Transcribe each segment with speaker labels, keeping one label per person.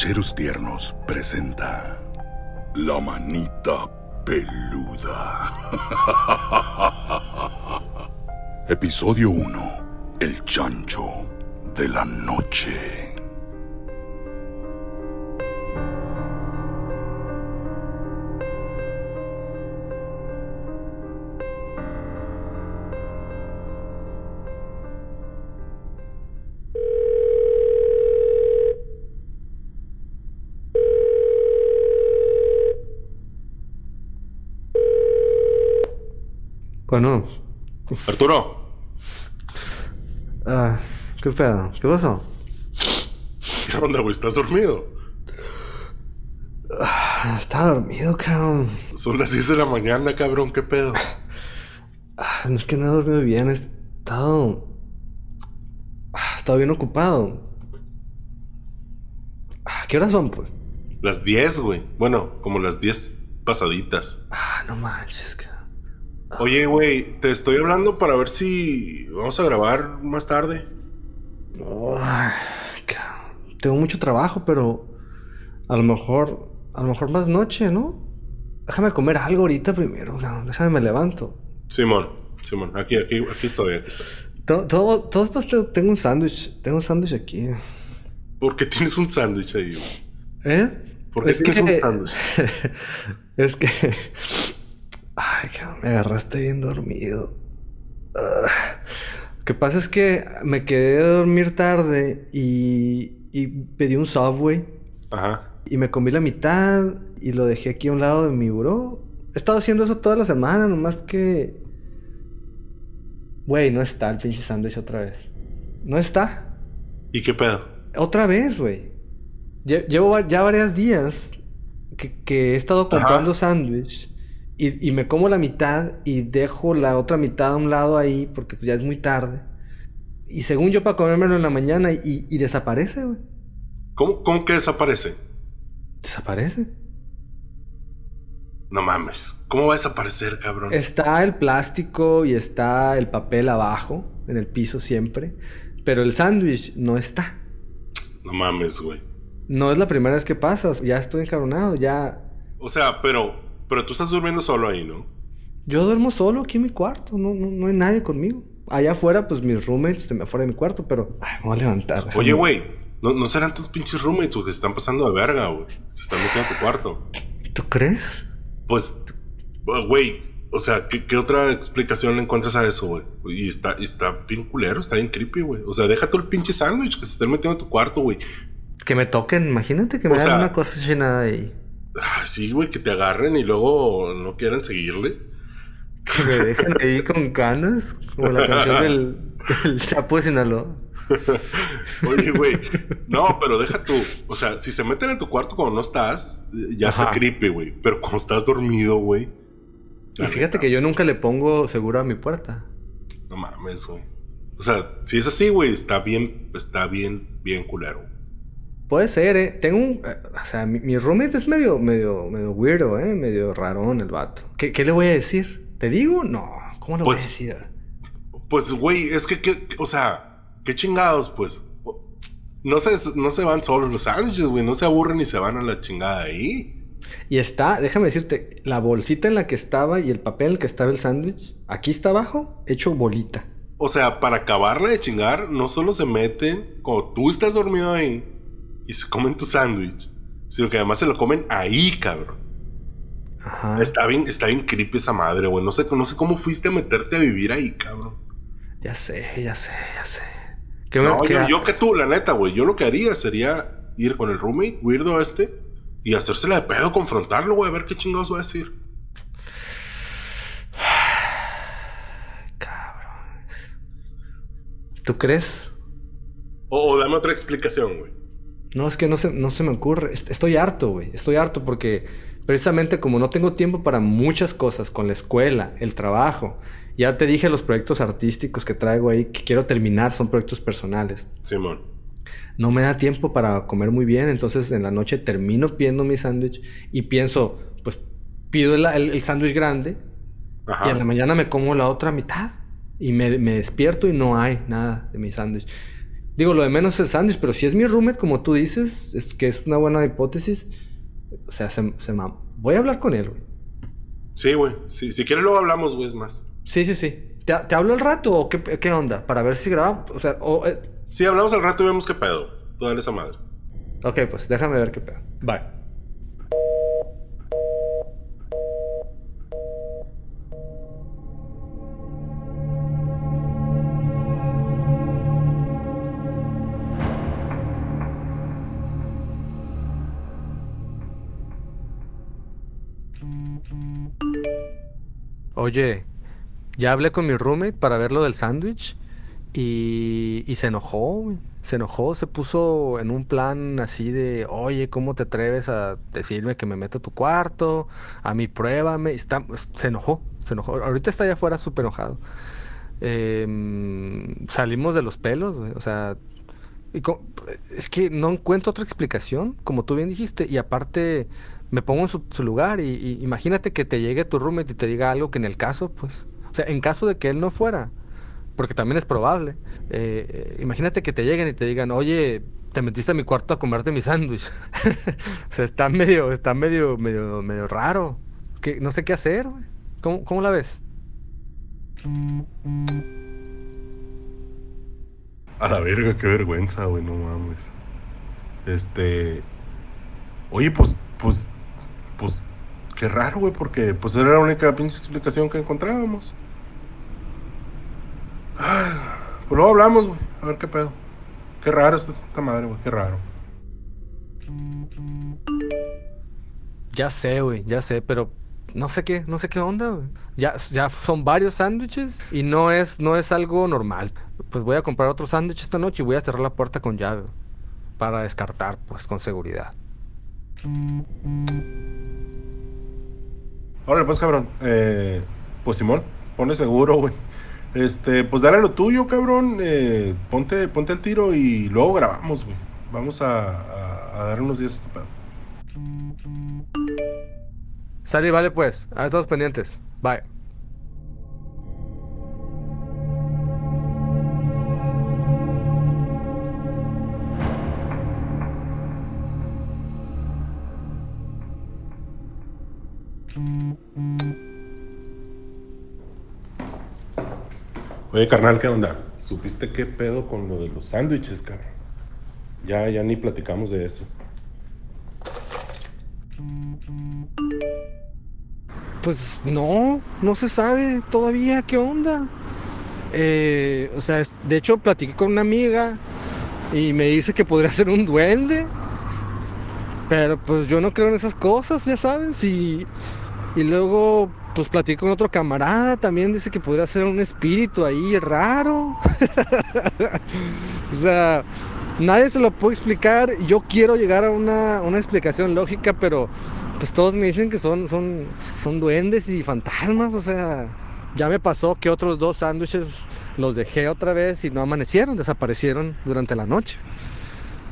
Speaker 1: Tiernos presenta La Manita Peluda. Episodio 1. El chancho de la noche.
Speaker 2: Bueno,
Speaker 3: Arturo,
Speaker 2: ah, ¿qué pedo? ¿Qué pasó?
Speaker 3: ¿qué onda, güey? ¿Estás dormido?
Speaker 2: Ah, Estaba dormido, cabrón.
Speaker 3: Son las 10 de la mañana, cabrón, ¿qué pedo?
Speaker 2: Ah, No es que no he dormido bien, he estado. He estado bien ocupado. ¿Qué horas son, pues?
Speaker 3: Las 10, güey. Bueno, como las 10 pasaditas.
Speaker 2: Ah, no manches, cabrón.
Speaker 3: Oye, güey, te estoy hablando para ver si vamos a grabar más tarde.
Speaker 2: Ay. Tengo mucho trabajo, pero a lo mejor, a lo mejor más noche, ¿no? Déjame comer algo ahorita primero, cabrón. Déjame me levanto.
Speaker 3: Simón, Simón, aquí, aquí, aquí estoy, aquí estoy.
Speaker 2: Todo, todo, todo pues, te- tengo un sándwich. Tengo un sándwich aquí.
Speaker 3: ¿Por qué tienes un sándwich ahí, güey?
Speaker 2: ¿Eh?
Speaker 3: ¿Por qué tienes un sándwich?
Speaker 2: es que. Ay, cabrón, me agarraste bien dormido. Ah. Lo que pasa es que me quedé a dormir tarde y, y pedí un Subway
Speaker 3: Ajá.
Speaker 2: y me comí la mitad y lo dejé aquí a un lado de mi buró. He estado haciendo eso toda la semana, nomás que. Güey, no está el pinche sándwich otra vez. No está.
Speaker 3: ¿Y qué pedo?
Speaker 2: Otra vez, güey. Lle- Llevo ya varios días que, que he estado comprando sándwich y, y me como la mitad y dejo la otra mitad a un lado ahí porque pues, ya es muy tarde. Y según yo para comérmelo en la mañana y, y desaparece, güey.
Speaker 3: ¿Cómo, ¿Cómo que desaparece?
Speaker 2: Desaparece.
Speaker 3: No mames. ¿Cómo va a desaparecer, cabrón?
Speaker 2: Está el plástico y está el papel abajo, en el piso siempre. Pero el sándwich no está.
Speaker 3: No mames, güey.
Speaker 2: No es la primera vez que pasa. Ya estoy encabronado. Ya.
Speaker 3: O sea, pero, pero tú estás durmiendo solo ahí, ¿no?
Speaker 2: Yo duermo solo aquí en mi cuarto. No, no, no hay nadie conmigo. Allá afuera, pues mis roommates están afuera de mi cuarto, pero. Ay, me voy a levantar.
Speaker 3: Oye, güey, ¿no, no serán tus pinches roommates que se están pasando de verga, güey? Se están metiendo a tu cuarto.
Speaker 2: ¿Tú crees?
Speaker 3: Pues, güey, o sea, ¿qué, qué otra explicación le encuentras a eso, güey? Y está, y está bien culero, está bien creepy, güey. O sea, deja todo el pinche sándwich que se estén metiendo a tu cuarto, güey.
Speaker 2: Que me toquen, imagínate que me hagan una cosa llenada ahí.
Speaker 3: Ah, sí, güey, que te agarren y luego no quieran seguirle.
Speaker 2: Que me dejen ahí con canas. Como la canción del, del Chapo de Sinaloa.
Speaker 3: Oye, güey, no, pero deja tú. O sea, si se meten a tu cuarto cuando no estás, ya está creepy, güey. Pero cuando estás dormido, güey.
Speaker 2: Y fíjate que yo nunca le pongo seguro a mi puerta.
Speaker 3: No mames, güey. O sea, si es así, güey, está bien, está bien, bien culero.
Speaker 2: Puede ser, ¿eh? Tengo un... eh, O sea, mi, mi roommate es medio, medio, medio weirdo, ¿eh? Medio rarón el vato. ¿Qué, qué le voy a decir? ¿Te digo? No. ¿Cómo le
Speaker 3: Pues-
Speaker 2: voy a decir?
Speaker 3: Pues, güey, es que, que- o sea, qué chingados, pues. No se, no se van solos los sándwiches, güey. No se aburren y se van a la chingada ahí.
Speaker 2: Y está, déjame decirte, la bolsita en la que estaba y el papel en el que estaba el sándwich, aquí está abajo, hecho bolita.
Speaker 3: O sea, para acabarla de chingar, no solo se meten cuando tú estás dormido ahí y se comen tu sándwich, sino que además se lo comen ahí, cabrón.
Speaker 2: Ajá.
Speaker 3: Está bien, está bien creepy esa madre, güey. No sé, no sé cómo fuiste a meterte a vivir ahí, cabrón.
Speaker 2: Ya sé, ya sé, ya sé. ¿Qué me-
Speaker 3: No, yo, yo que tú, la neta, güey. Yo lo que haría sería ir con el roommate, weirdo este, y hacérsela de pedo, confrontarlo, güey, a ver qué chingados va a decir.
Speaker 2: Cabrón. ¿Tú crees?
Speaker 3: O, o dame otra explicación, güey.
Speaker 2: No, es que no se, no se me ocurre. Est- Estoy harto, güey. Estoy harto porque precisamente como no tengo tiempo para muchas cosas con la escuela, el trabajo. Ya te dije los proyectos artísticos que traigo ahí que quiero terminar, son proyectos personales.
Speaker 3: Simón.
Speaker 2: No me da tiempo para comer muy bien, entonces en la noche termino pidiendo mi sándwich y pienso, pues pido el, el- el sándwich grande
Speaker 3: Ajá.
Speaker 2: y en la mañana me como la otra mitad. Y me, me despierto y no hay nada de mi sándwich. Digo, lo de menos es el sándwich, pero si es mi roommate, como tú dices, es que es una buena hipótesis. O sea, se, se Voy a hablar con él, güey.
Speaker 3: Sí, güey. si quieres luego hablamos, güey, es más.
Speaker 2: Sí, sí, sí. ¿Te, ¿Te, hablo al rato o qué, qué, onda? Para ver si grabamos. O sea, o, eh.
Speaker 3: Sí, hablamos al rato y vemos qué pedo. Tú dale esa madre.
Speaker 2: Ok, pues déjame ver qué pedo. Bye. Oye, ya hablé con mi roommate para ver lo del sándwich y, y se enojó, se enojó, se puso en un plan así de, oye, ¿cómo te atreves a decirme que me meto a tu cuarto? A mí pruébame. Está, se enojó, se enojó. Ahorita está allá afuera súper enojado. Em, salimos de los pelos, o sea, es que no encuentro otra explicación, como tú bien dijiste, y aparte me pongo en su, lugar y, imagínate que te llegue tu roommate y te diga algo que en el caso, pues, o sea, en caso de que él no fuera, porque también es probable, eh, imagínate que te lleguen y te digan, oye, te metiste a mi cuarto a comerte mi sándwich. o sea, está medio, está medio, medio, medio raro. Que, no sé qué hacer. ¿Cómo, ¿Cómo la ves?
Speaker 3: A la verga, qué vergüenza, güey, no mames. Este. Oye, pues pues qué raro, güey, porque pues era la única pinche explicación que encontrábamos. Pues luego hablamos, güey, a ver qué pedo. Qué raro esta madre, güey, qué raro.
Speaker 2: Ya sé, güey, ya sé, pero no sé qué, no sé qué onda, güey. Ya, ya son varios sándwiches y no es, no es algo normal. Pues voy a comprar otro sándwich esta noche y voy a cerrar la puerta con llave. Para descartar, pues, con seguridad.
Speaker 3: Órale, pues, cabrón. Eh, pues, Simón, pone seguro, güey. Este, pues dale lo tuyo, cabrón. Eh, ponte, ponte el tiro y luego grabamos, güey. Vamos a, dar unos días a este pedo.
Speaker 2: Sale, vale, pues. A todos pendientes. Bye.
Speaker 3: Oye, carnal, ¿qué onda? ¿Supiste qué pedo con lo de los sándwiches, cabrón? Ya, ya ni platicamos de eso.
Speaker 2: Pues no, no se sabe todavía qué onda. Eh, o sea, de hecho platiqué con una amiga y me dice que podría ser un duende. Pero pues yo no creo en esas cosas, ya sabes. Y, y luego pues platiqué con otro camarada, también dice que podría ser un espíritu ahí raro. o sea, nadie se lo puede explicar. Yo quiero llegar a una, explicación lógica, pero pues todos me dicen que son, son, son duendes y fantasmas, o sea, ya me pasó que otros dos sándwiches los dejé otra vez y no amanecieron, desaparecieron durante la noche.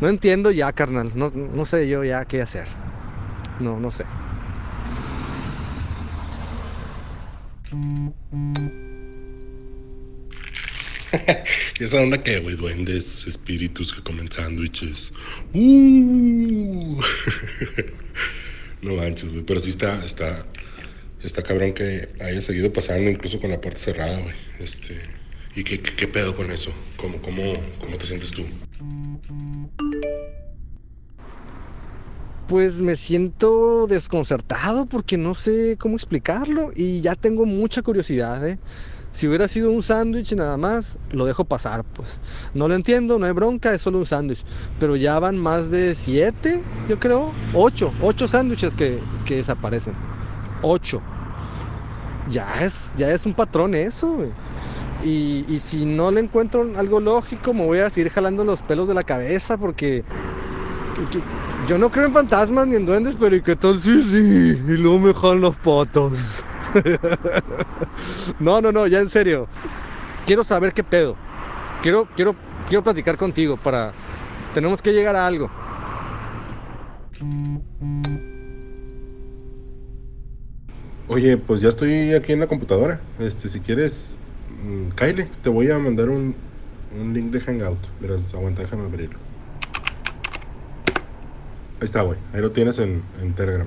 Speaker 2: No entiendo ya, carnal, no, no sé yo ya qué hacer. No, no sé.
Speaker 3: Esa onda que, güey, duendes, espíritus que comen sándwiches. Uh. no manches, güey. Pero sí está, está, está cabrón que haya seguido pasando, incluso con la puerta cerrada, güey. Este. ¿Y qué, qué, pedo con eso? ¿Cómo, cómo, ¿Cómo te sientes tú?
Speaker 2: Pues me siento desconcertado porque no sé cómo explicarlo y ya tengo mucha curiosidad. ¿eh? Si hubiera sido un sándwich nada más, lo dejo pasar, pues. No lo entiendo, no hay bronca, es solo un sándwich. Pero ya van más de siete, yo creo. Ocho, ocho sándwiches que, desaparecen. Ocho. Ya es, ya es un patrón eso, Y, y si no le encuentro algo lógico, me voy a seguir jalando los pelos de la cabeza porque yo no creo en fantasmas ni en duendes, pero ¿y qué tal sí, sí? Y luego me jalan los patos. no, no, no, ya en serio. Quiero saber qué pedo. Quiero, quiero, quiero platicar contigo para. Tenemos que llegar a algo.
Speaker 3: Oye, pues ya estoy aquí en la computadora. Este, si quieres, mm, Kyle, te voy a mandar un, un link de Hangout. Verás, aguanta, déjame abrirlo. Ahí está, güey. Ahí lo tienes en, en Telegram.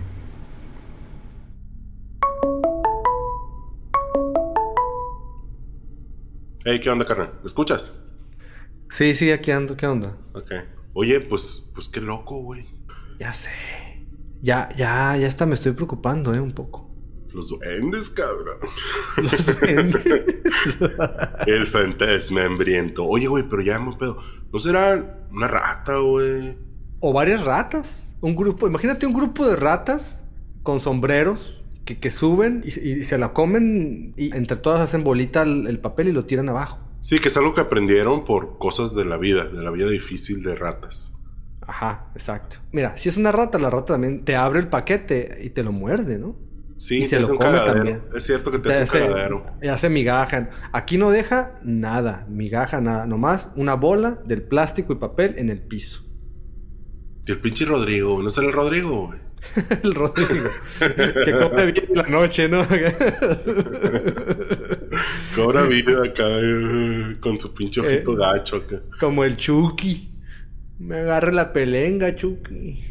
Speaker 3: Hey, ¿qué onda, carnal? ¿Me escuchas?
Speaker 2: Sí, sí, aquí ando, ¿qué onda?
Speaker 3: Ok. Oye, pues, pues qué loco, güey.
Speaker 2: Ya sé. Ya, ya, ya hasta me estoy preocupando, eh, un poco.
Speaker 3: Los duendes, cabrón.
Speaker 2: Los duendes.
Speaker 3: El fantasma hambriento. Oye, güey, pero ya me pedo. ¿No será una rata, güey?
Speaker 2: O varias ratas. Un grupo, imagínate un grupo de ratas con sombreros que, que suben y, y se la comen y entre todas hacen bolita el, el papel y lo tiran abajo.
Speaker 3: Sí, que es algo que aprendieron por cosas de la vida, de la vida difícil de ratas.
Speaker 2: Ajá, exacto. Mira, si es una rata, la rata también te abre el paquete y te lo muerde, ¿no?
Speaker 3: Sí,
Speaker 2: Y
Speaker 3: te
Speaker 2: se lo
Speaker 3: un
Speaker 2: come también.
Speaker 3: Es cierto que te,
Speaker 2: Te
Speaker 3: hace un
Speaker 2: hace,
Speaker 3: cagadero.
Speaker 2: y hace migaja. Aquí no deja nada, migaja, nada. Nomás una bola del plástico y papel en el piso.
Speaker 3: Y el pinche Rodrigo, ¿no será el Rodrigo, güey?
Speaker 2: el Rodrigo. que come bien en la noche, ¿no?
Speaker 3: Cobra vida acá eh, con su pinche ojito
Speaker 2: Eh.
Speaker 3: gacho acá.
Speaker 2: Como el Chucky. Me agarre la pelenga, Chucky.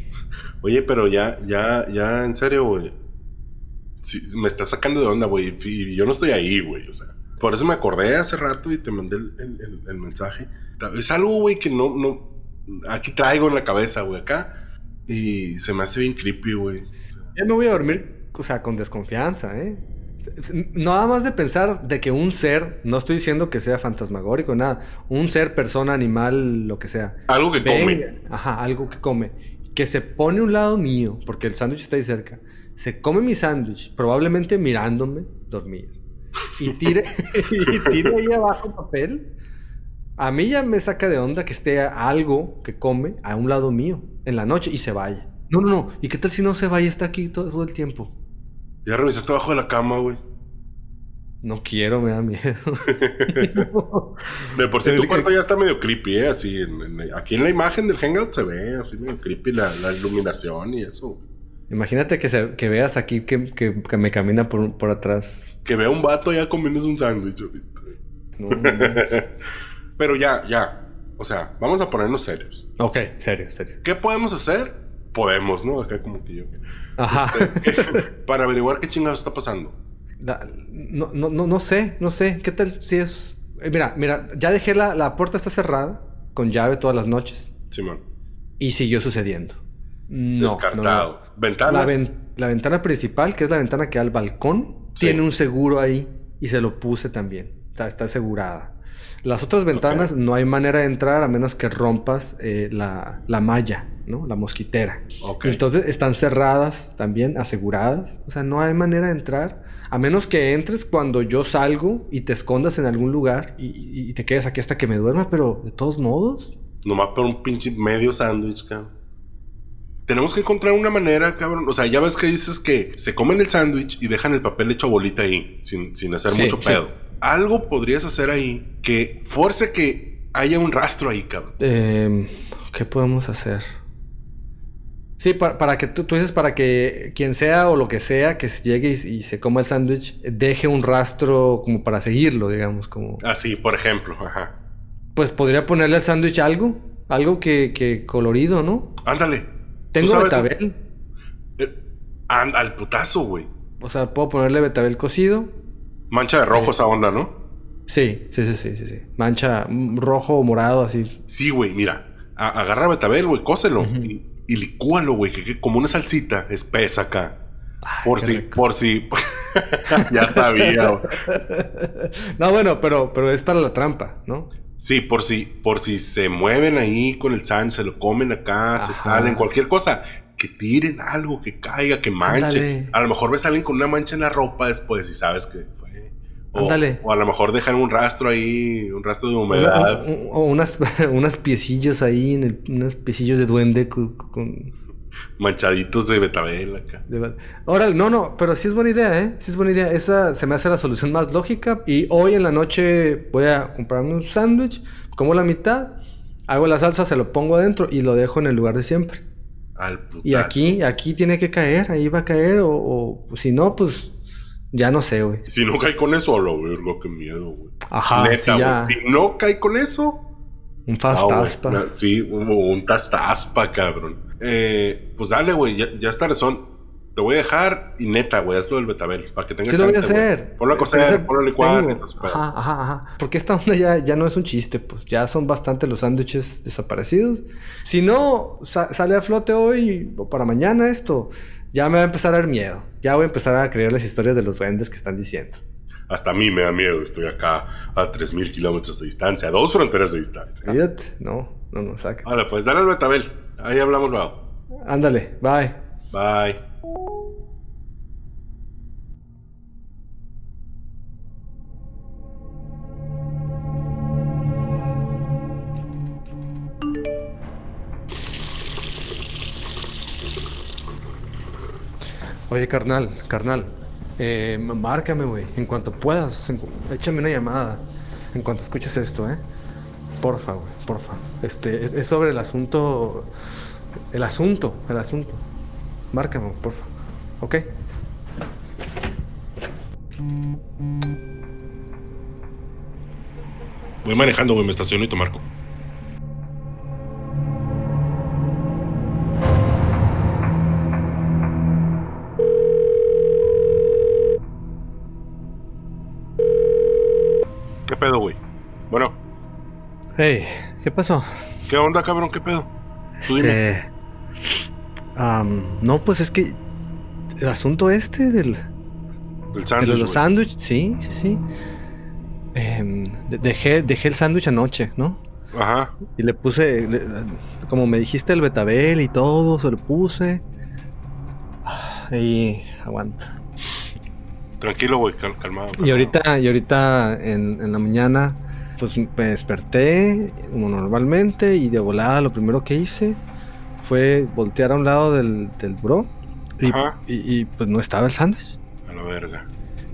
Speaker 3: Oye, pero ya, ya, ya, en serio, güey. Sí, me está sacando de onda, güey. Y yo no estoy ahí, güey. O sea, por eso me acordé hace rato y te mandé el, el- el- el mensaje. Es algo, güey, que no, no. Aquí traigo en la cabeza, güey, acá. Y se me hace bien creepy, güey.
Speaker 2: Ya me voy a dormir, o sea, con desconfianza, ¿eh? Nada más de pensar de que un ser, no estoy diciendo que sea fantasmagórico, nada, un ser, persona, animal, lo que sea.
Speaker 3: Algo que come.
Speaker 2: venga, Ajá, algo que come. Que se pone a un lado mío, porque el sándwich está ahí cerca. Se come mi sándwich, probablemente mirándome dormir. Y tire, y tire ahí abajo papel. A mí ya me saca de onda que esté algo que come a un lado mío en la noche y se vaya. No, no, no. ¿Y qué tal si no se vaya? Está aquí todo, todo el tiempo.
Speaker 3: Ya revisaste abajo de la cama, güey.
Speaker 2: No quiero, me da miedo.
Speaker 3: De por sí
Speaker 2: El
Speaker 3: tu
Speaker 2: que-
Speaker 3: cuarto ya está medio creepy, ¿eh? Así, en- en- aquí en la imagen del Hangout se ve así medio creepy la, la iluminación y eso.
Speaker 2: Imagínate que, se- que veas aquí que, que- que me camina por, por atrás.
Speaker 3: Que vea un vato ya comiéndose un sándwich ahorita.
Speaker 2: No, no, no.
Speaker 3: Pero ya, ya. O sea, vamos a ponernos serios.
Speaker 2: ok, serio, serio.
Speaker 3: ¿Qué podemos hacer? Podemos, ¿no? Acá como que yo.
Speaker 2: Ajá.
Speaker 3: Para averiguar qué chingados está pasando.
Speaker 2: No, no, no, no sé, no sé. ¿Qué tal si es...? eh, mira, mira, ya dejé la, la puerta está cerrada, con llave todas las noches,
Speaker 3: Simón.
Speaker 2: y siguió sucediendo. No,
Speaker 3: Descartado.
Speaker 2: no, no.
Speaker 3: Ventanas.
Speaker 2: La, ven- la ventana principal, que es la ventana que da al balcón,
Speaker 3: Sí.
Speaker 2: tiene un seguro ahí y se lo puse también. Está, está asegurada. Las otras ventanas no hay manera de entrar a menos que rompas eh, la, la malla, ¿no? La mosquitera. Entonces están cerradas también, aseguradas. O sea, no hay manera de entrar. A menos que entres cuando yo salgo y te escondas en algún lugar y, y- y te quedes aquí hasta que me duerma, pero de todos modos.
Speaker 3: Nomás por un pinche medio sándwich, cabrón. Tenemos que encontrar una manera, cabrón. O sea, ya ves que dices que se comen el sándwich y dejan el papel hecho bolita ahí, sin, sin hacer
Speaker 2: Sí,
Speaker 3: mucho
Speaker 2: sí.
Speaker 3: Algo podrías hacer ahí que fuerce que haya un rastro ahí, cabrón.
Speaker 2: Eh, ¿Qué podemos hacer? Sí, para, para que tú, tú dices para que quien sea o lo que sea que llegue y, y se coma el sándwich deje un rastro como para seguirlo, digamos, como...
Speaker 3: Así, por ejemplo, ajá.
Speaker 2: Pues podría ponerle al sándwich algo, algo que, que colorido, ¿no?
Speaker 3: Ándale. ¿Tú
Speaker 2: Tengo betabel,
Speaker 3: Eh, al putazo, güey.
Speaker 2: o sea, puedo ponerle betabel cocido.
Speaker 3: Mancha de rojo esa onda, ¿no?
Speaker 2: Sí, sí, sí, sí, sí, sí. Mancha mm, rojo o morado, así.
Speaker 3: Sí, güey, mira. a- agarra betabel, güey, cóselo. Y, y licúalo, güey, que, que como una salsita espesa acá.
Speaker 2: Ay,
Speaker 3: Por si, por si. ya sabía, güey.
Speaker 2: no, bueno, pero, pero es para la trampa, ¿no?
Speaker 3: Sí, por si, por si se mueven ahí con el sándwich, se lo comen acá, se salen, cualquier cosa, que tiren algo, que caiga, que manche.
Speaker 2: Ándale.
Speaker 3: A lo mejor ves a alguien con una mancha en la ropa después y sabes que. O, a lo mejor dejan un rastro ahí, un rastro de humedad.
Speaker 2: o unas, unas piecillos ahí, en el, unos piecillos de duende con...
Speaker 3: Manchaditos de betabel acá.
Speaker 2: Órale, no, no, pero sí es buena idea, ¿eh? Sí es buena idea. Esa se me hace la solución más lógica. Y hoy en la noche voy a comprarme un sándwich, como la mitad, hago la salsa, se lo pongo adentro y lo dejo en el lugar de siempre.
Speaker 3: Al.
Speaker 2: Y aquí, aquí tiene que caer, ahí va a caer, o, o si no, pues Ya no sé, güey.
Speaker 3: Si no cae con eso, a la verga, qué miedo, güey.
Speaker 2: Ajá,
Speaker 3: Neta,
Speaker 2: sí,
Speaker 3: güey.
Speaker 2: ya.
Speaker 3: Si no cae con eso,
Speaker 2: Un
Speaker 3: Ah,
Speaker 2: fast
Speaker 3: güey,
Speaker 2: aspa.
Speaker 3: na- Sí, un, un tastaspa, cabrón. Eh, pues dale, güey, ya, ya está razón. Te voy a dejar y neta, güey, hazlo del betabel para que tenga
Speaker 2: Sí lo voy a hacer.
Speaker 3: Ponlo a
Speaker 2: Pero
Speaker 3: cocer, ponlo a licuar. entonces,
Speaker 2: Ajá, ajá, ajá. Porque esta onda ya, ya no es un chiste, pues. Ya son bastante los sándwiches desaparecidos. Si no sa- sale a flote hoy o para mañana esto, ya me va a empezar a dar miedo. Ya voy a empezar a creer las historias de los duendes que están diciendo.
Speaker 3: Hasta a mí me da miedo. Estoy acá a 3.000 kilómetros de distancia, a dos fronteras de distancia.
Speaker 2: Fíjate. No, no, no, saca.
Speaker 3: Vale, pues dale al betabel. Ahí hablamos luego.
Speaker 2: Ándale, bye.
Speaker 3: Bye.
Speaker 2: Oye, carnal, carnal. Eh, márcame, güey. En cuanto puedas. échame una llamada. En cuanto escuches esto, ¿eh? Porfa, güey. Porfa. Este, es, sobre el asunto. El asunto. El asunto. Márcame, porfa. ¿Ok?
Speaker 3: Voy manejando, güey, me estaciono y te marco. Pedo, güey? Bueno,
Speaker 2: Hey, ¿qué pasó?
Speaker 3: ¿qué onda, cabrón? ¿Qué pedo? Tú dime.
Speaker 2: Este. no, pues es que. El asunto este del.
Speaker 3: El
Speaker 2: de
Speaker 3: sándwich,
Speaker 2: los
Speaker 3: güey.
Speaker 2: sándwiches. Sí, sí, sí. Em, de- dejé, dejé el sándwich anoche, ¿no?
Speaker 3: Ajá.
Speaker 2: Y le puse, le- como me dijiste, el betabel y todo, se lo puse. Y aguanta.
Speaker 3: Tranquilo, güey, cal- calmado.
Speaker 2: Y ahorita, y ahorita en, en la mañana, pues me desperté como normalmente y de volada lo primero que hice fue voltear a un lado del, del bro y, y- y, pues no estaba el sándwich.
Speaker 3: A la verga.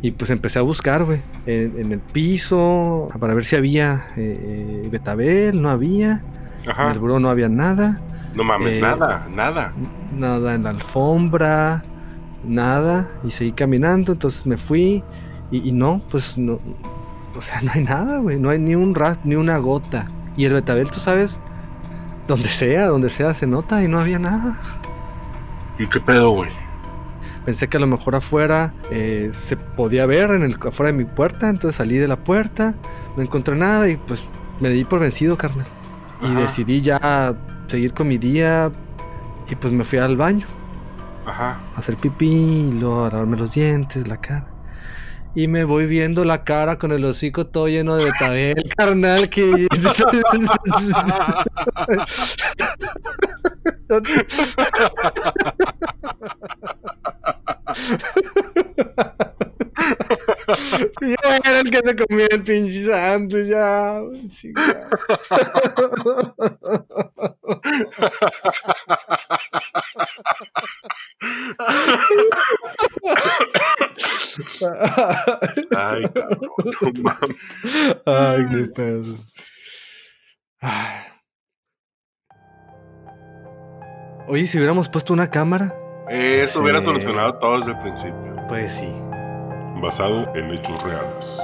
Speaker 2: Y pues empecé a buscar, güey, en, en el piso para ver si había eh, eh, betabel, no había. En
Speaker 3: Ajá.
Speaker 2: el bro no había nada.
Speaker 3: No mames,
Speaker 2: Eh,
Speaker 3: nada, nada.
Speaker 2: nada en la alfombra, nada, y seguí caminando, entonces me fui y, y no, pues no, o sea, no hay nada, güey, no hay ni un ras, ni una gota. Y el betabel, tú sabes, donde sea, donde sea se nota y no había nada.
Speaker 3: ¿Y qué pedo, güey?
Speaker 2: Pensé que a lo mejor afuera eh, se podía ver en el afuera de mi puerta, entonces salí de la puerta, no encontré nada y pues me di por vencido, carnal. Y decidí ya seguir con mi día y pues me fui al baño.
Speaker 3: Ajá.
Speaker 2: hacer pipí y luego lavarme los dientes, la cara. Y me voy viendo la cara con el hocico todo lleno de betabel, carnal, que... Yo era el que se comía el pinche sándwich, ya, chica.
Speaker 3: Ay, cabrón, no mames.
Speaker 2: Ay, qué pedo. Ay. Oye, si hubiéramos puesto una cámara,
Speaker 3: Eso hubiera solucionado todo desde el principio.
Speaker 2: pues sí.
Speaker 3: Basado en hechos reales.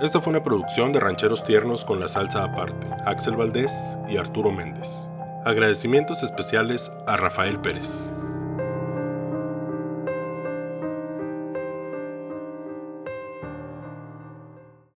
Speaker 3: Esta fue una producción de Rancheros Tiernos con la salsa aparte, Axel Valdés y Arturo Méndez. Agradecimientos especiales a Rafael Pérez.